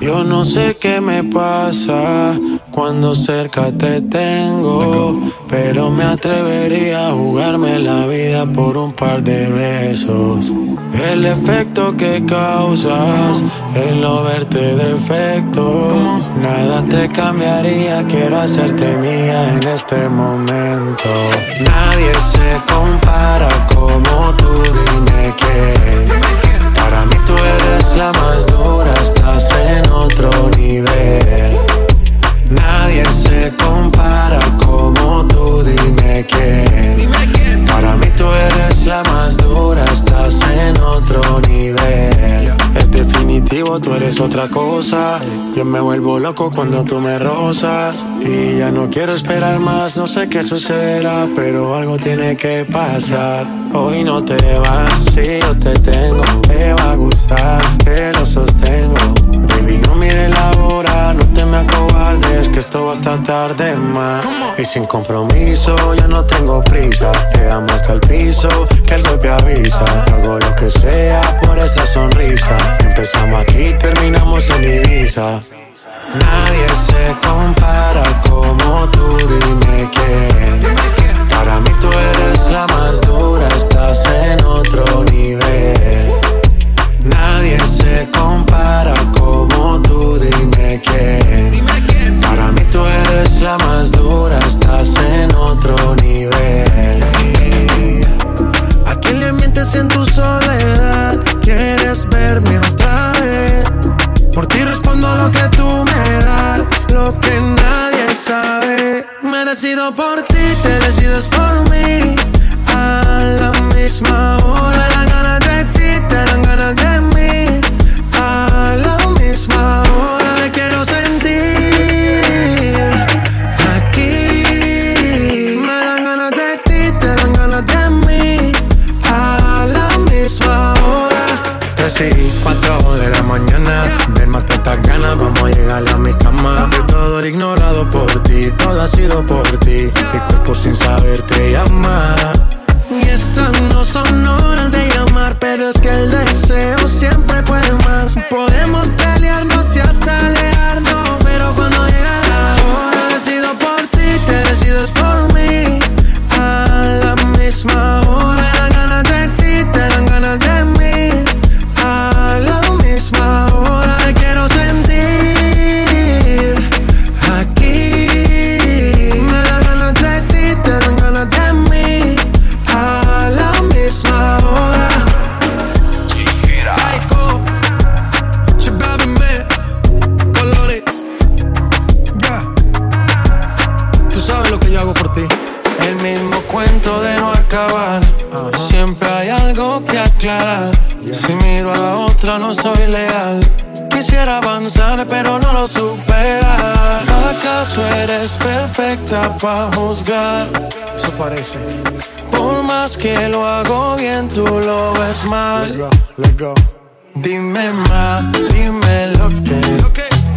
Yo no sé qué me pasa cuando cerca te tengo, pero me atrevería a jugarme la vida por un par de besos. El efecto que causas, el no verte defecto, nada te cambiaría, quiero hacerte mía en este momento. Nadie se compara como tú, dime Para mí tú eres la más dura, estás en otro nivel. Eres otra cosa. Yo me vuelvo loco cuando tú me rozas. Y ya no quiero esperar más, no sé qué sucederá, pero algo tiene que pasar. Hoy no te vas, si yo te tengo, te va a gustar, te lo sostengo. Baby, no mires la hora, no te me que esto va hasta tarde más. Y sin compromiso, ya no tengo prisa. Te damos hasta el piso, que el golpe avisa. Hago lo que sea por esa sonrisa. Empezamos aquí, terminamos en Ibiza. Nadie se compara como tú, dime quién. Para mí tú eres la más dura, estás en otro nivel. Nadie se compara como tú, dime quién. Para mí tú eres la más dura, estás en otro nivel. ¿A quién le mientes en tu soledad? ¿Quieres verme otra vez? Por ti respondo lo que tú me das, lo que nadie sabe. Me decido por ti, te decides por mí. Mañana. Ven, mata estas ganas, vamos a llegar a mi cama. De todo el ignorado por ti, todo ha sido por ti. Mi cuerpo sin saber te llama. Y estas no son horas de llamar Pero es que el deseo siempre puede más. Podemos pelearnos y hasta alejarnos Pero cuando llega la hora Decido por ti, te decides por mí. A la misma hora para juzgar? Eso parece. Por más que lo hago bien, tú lo ves mal. Dime más, dime lo que.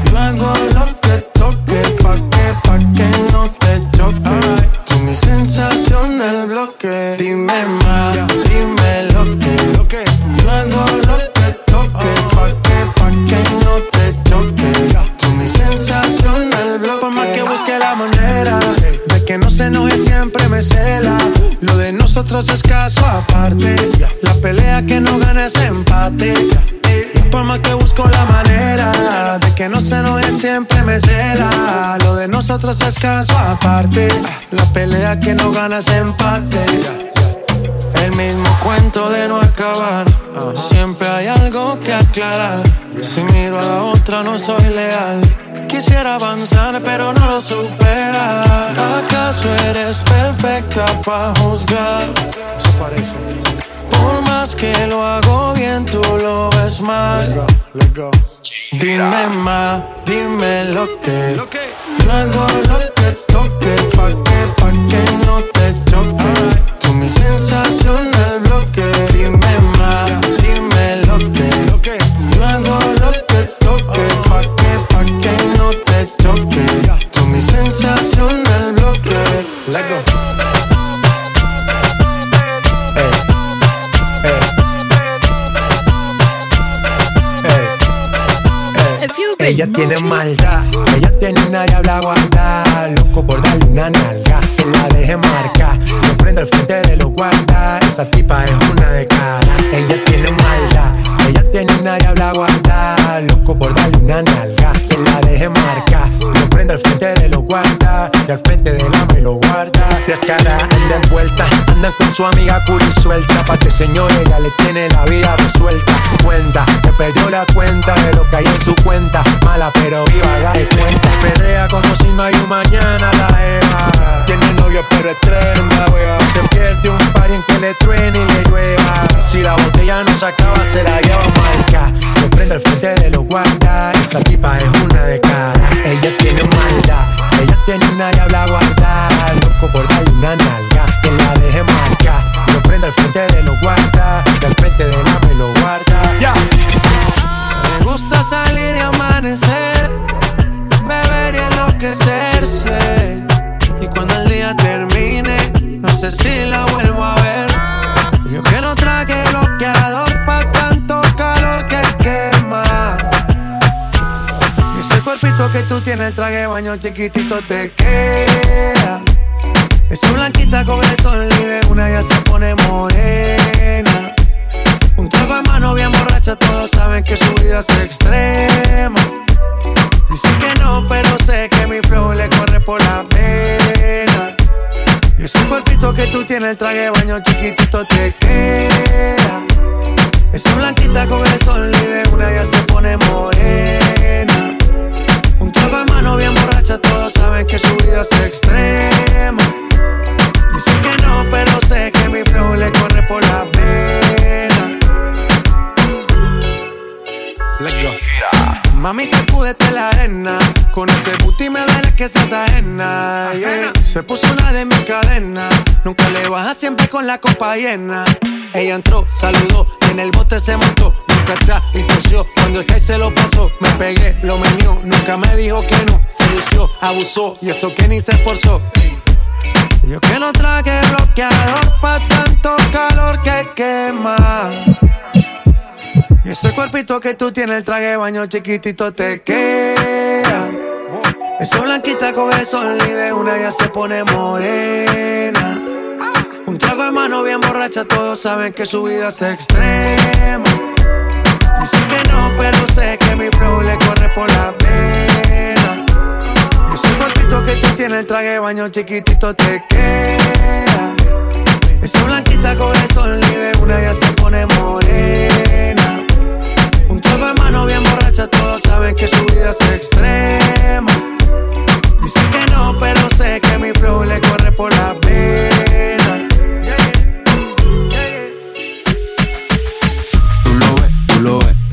Yo hago lo que toque, pa' que, pa' que no te choque. Tú mi sensación del bloque. Dime más, es caso aparte. La pelea que no gana es empate. Por más que busco la manera de que no se enoje, siempre me cela. Lo de nosotros es caso aparte. La pelea que no gana es empate. El mismo cuento de no acabar. Siempre hay algo que aclarar. Si miro a la otra, no soy leal. Quisiera avanzar, pero no lo supera. ¿Acaso eres perfecta para juzgar? Por más que lo hago bien, tú lo ves mal. Dime más, dime lo que. Hago lo que toque, pa' que, pa' que no te choque. Sensacional bloque. Dime más, dime lo que. Yo hago lo que toque, pa' que, pa' que no te choque. Mi sensacional bloque. Let go. Ella tiene maldad, tiene una diabla guarda. Loco por darle una nalga, que la deje marca. No prendo el frente de los guarda, esa tipa es una de cara. Ella tiene maldad, ella tiene una diabla guarda. Loco por darle una nalga, que la deje marca. No prendo el frente de los guarda, y al frente de la lo guarda. Descara, anda envuelta, andan con su amiga curi suelta. Pa' que señor, ella le tiene la vida resuelta. Cuenta, que perdió la cuenta de lo que hay en su cuenta Mala pero viva, haga de cuenta. Pelea como si no hay un mañana la Eva. Tiene novio pero es tremenda wea. Se pierde un par en que le truene y le llueva. Si la botella no se acaba, se la lleva marca. Le prende el frente de los guardas. Esa tipa es tiene una diabla guarda. Loco por darle una nalga. Que la deje marca. Lo prende al frente de los guardas. Y al frente de la me lo guarda. Ya. Me gusta salir y amanecer, beber y enloquecerse. Y cuando el día termine, no sé si la vuelvo a ver. Yo que no tú tienes, el traje baño chiquitito te queda. Esa blanquita con el sol y una ya se pone morena. Un trago en mano bien borracha, todos saben que su vida es extrema. Dicen que no, pero sé que mi flow le corre por la pena. Y ese cuerpito que tú tienes, el traje baño chiquitito te queda. Esa blanquita con el sol y una ya se baja siempre con la copa llena. Ella entró, saludó en el bote se montó. Nunca atrás y tosió Cuando el que se lo pasó. Me pegué, lo menió Nunca me dijo que no. Se lució, abusó Y eso que ni se esforzó. Yo que no traje bloqueador Pa' tanto calor que quema. Y ese cuerpito que tú tienes, el traje baño chiquitito te queda. Esa blanquita con el sol y de una ya se pone morena. De mano bien borracha, todos saben que su vida es extrema. Dicen que no, pero sé que mi flow le corre por la pena. Ese cuerpito que tú tienes, el traje baño chiquitito te queda. Esa blanquita con el sol y de una ya se pone morena. Un trago de mano bien borracha, todos saben que su vida es extrema. Dicen que no, pero sé que mi flow le corre por la pena.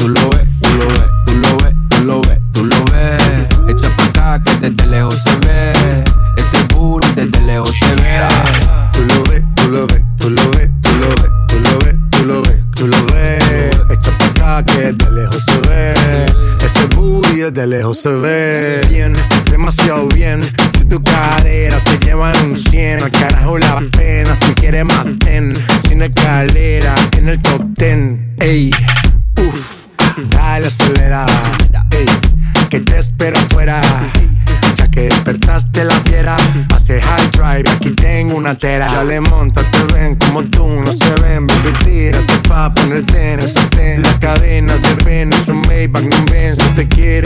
Tú lo ves, tú lo ves, tú lo ves, tú lo ves, tú lo ves. Echa pa' acá que desde lejos se ve. Ese booty desde lejos se ve. Tú lo ves, tú lo ves, tú lo ves, tú lo ves, tú lo ves, tú lo ves, tú lo ves. Echa pa' acá que de lejos se ve. Ese booty desde lejos se ve. Bien, demasiado bien. Si tu cadera se llevan un 100, al carajo la pena. Si quieres maten, sin escalera, en el top 10. Ey, dale acelera. Ey, que te espero afuera. Ya que despertaste la fiera, hace high drive, aquí tengo una tera. Ya le monta, te ven como tú, no se ven, baby, tírate pa' ponerte en ese ten. La cadena de Venus, un Maybach, no ven, yo te quiero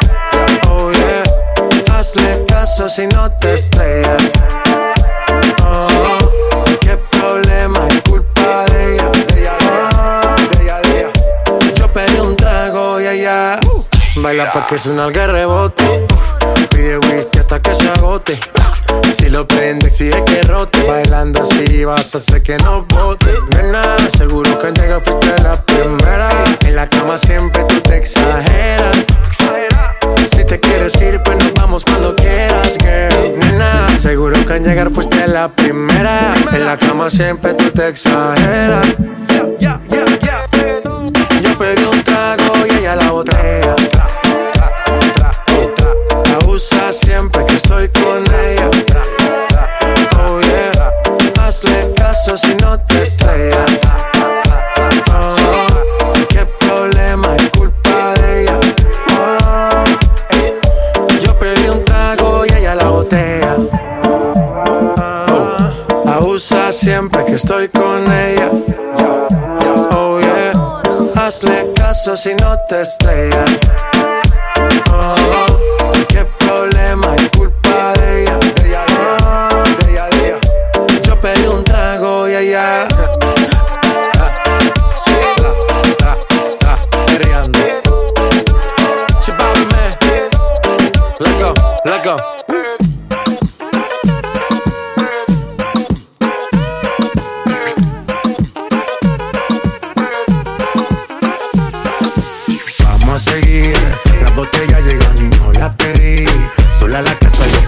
Hazle caso si no te estrellas. Oh, qué problema es culpa de ella. Oh, de ella, de ella. Yo pedí un trago y ella baila pa' que suena el rebote. Pide whisky hasta que se agote. Si lo prende, exige que rote. Bailando así vas a hacer que no bote. Nena, seguro que al llegar fuiste la primera. En la cama siempre tú te exageras. Exagera. Si te quieres ir, pues nos vamos cuando quieras, girl. Nena, seguro que al llegar fuiste la primera. En la cama siempre tú te exageras. Yo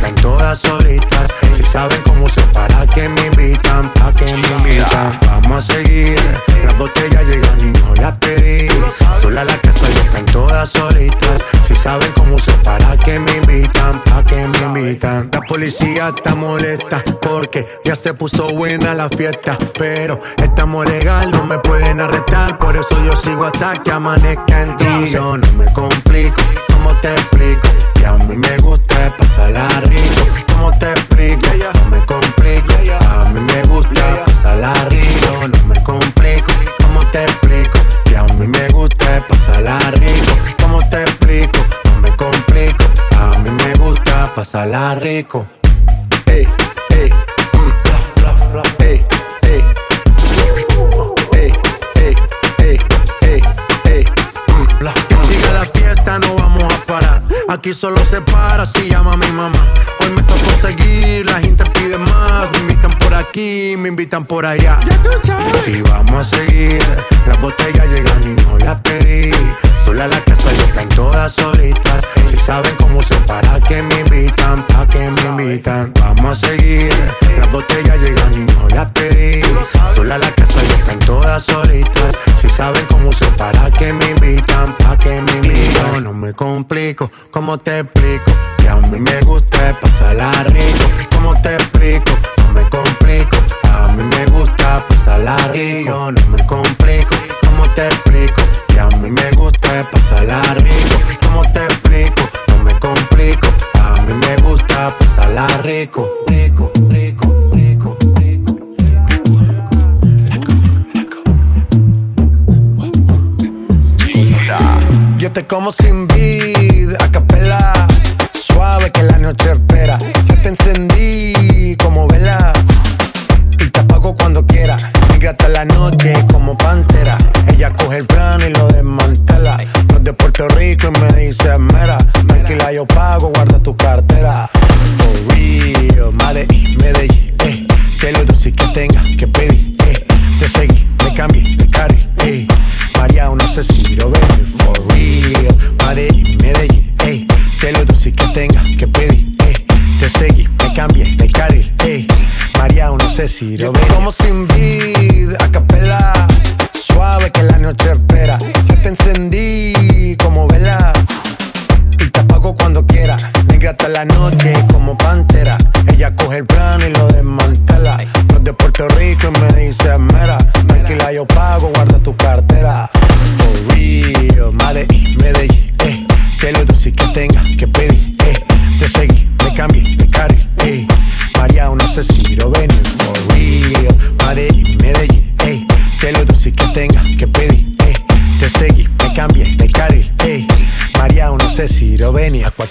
están todas solitas. Si saben cómo se para que me invitan, pa' que me invitan. Vamos a seguir, las botellas llegan y no las pedí. Sola la casa y están todas solitas. Si saben cómo se para que me invitan, pa' que me invitan. La policía está molesta porque ya se puso buena la fiesta. Pero estamos legal, no me pueden arrestar. Por eso yo sigo hasta que amanezca en ti. Yo no me complico, ¿cómo te explico? Que a mí me gusta pasarla rico. ¿Cómo te explico? No me complico, a mí me gusta pasarla rico. Ey, ey, ey, ey. Ey, ey, ey, siga la fiesta, no vamos a parar. Aquí solo se para si llama mi mamá. Hoy me tocó seguir, la gente pide más. Me invitan por aquí, me invitan por allá. Y vamos a seguir, las botellas llegan y no las pedí. Sola la casa y están todas solitas. Si saben cómo se para que me invitan. Vamos a seguir, las botellas llegan y no las pedí. Sola la casa y están todas solitas. Si saben cómo se para que me invitan, pa' que me invitan. No me complico, ¿cómo te explico? Que a mí me gusta pasarla rico. ¿Cómo te explico? No me complico, a mí me gusta pasarla rico. No me complico, ¿cómo te explico? Que a mí me gusta pasarla rico. Como sin vid, Yo te como sin vida, a capela, suave que la noche espera. Ya te encendí como vela y te apago cuando quieras. Negra hasta la noche como pantera. Ella coge el plano y lo desmantela. Los de Puerto Rico y me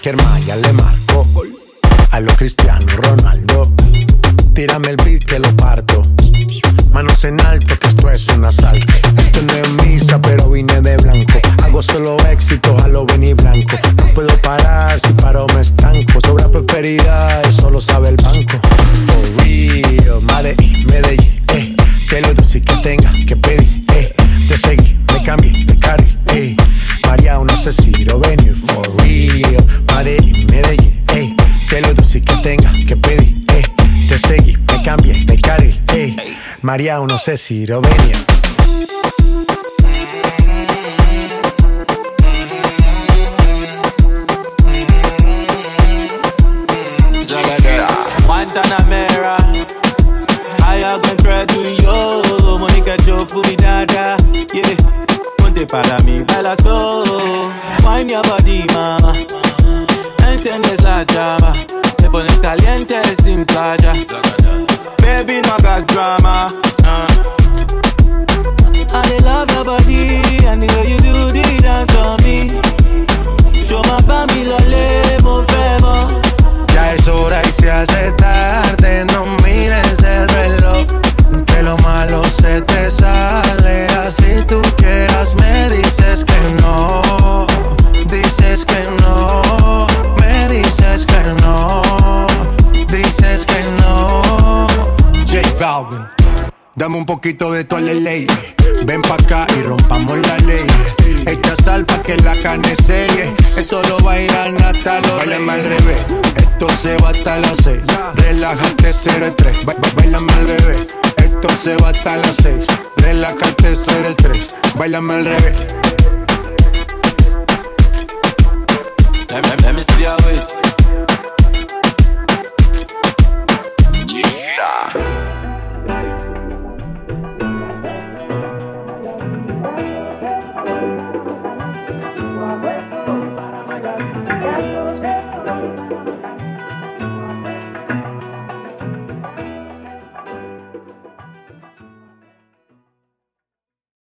cualquier malla María, no sé si lo venía. Guantanamera. Haya con tú y yo. Mónica Joe Fumi Dada. Yeah. Ponte para mí, baila slow. Wine your body, mama. Enciendes la llama. Te pones caliente sin playa. Baby, drama. Uh. I love your body and the way you do the dance for me. Show my family lole, mo fẹ́ mọ̀. Ya es hora y se hace un poquito de toda la ley. Ven pa' acá y rompamos la ley. Echa sal pa' que la carne selle. Esto lo bailan hasta los Bailame al revés. Esto se va hasta las seis. Relájate 0 el 3. Ba ba bailame al revés. Esto se va hasta las seis. Relájate 0 el 3. Bailame al revés. Let me, see how it's.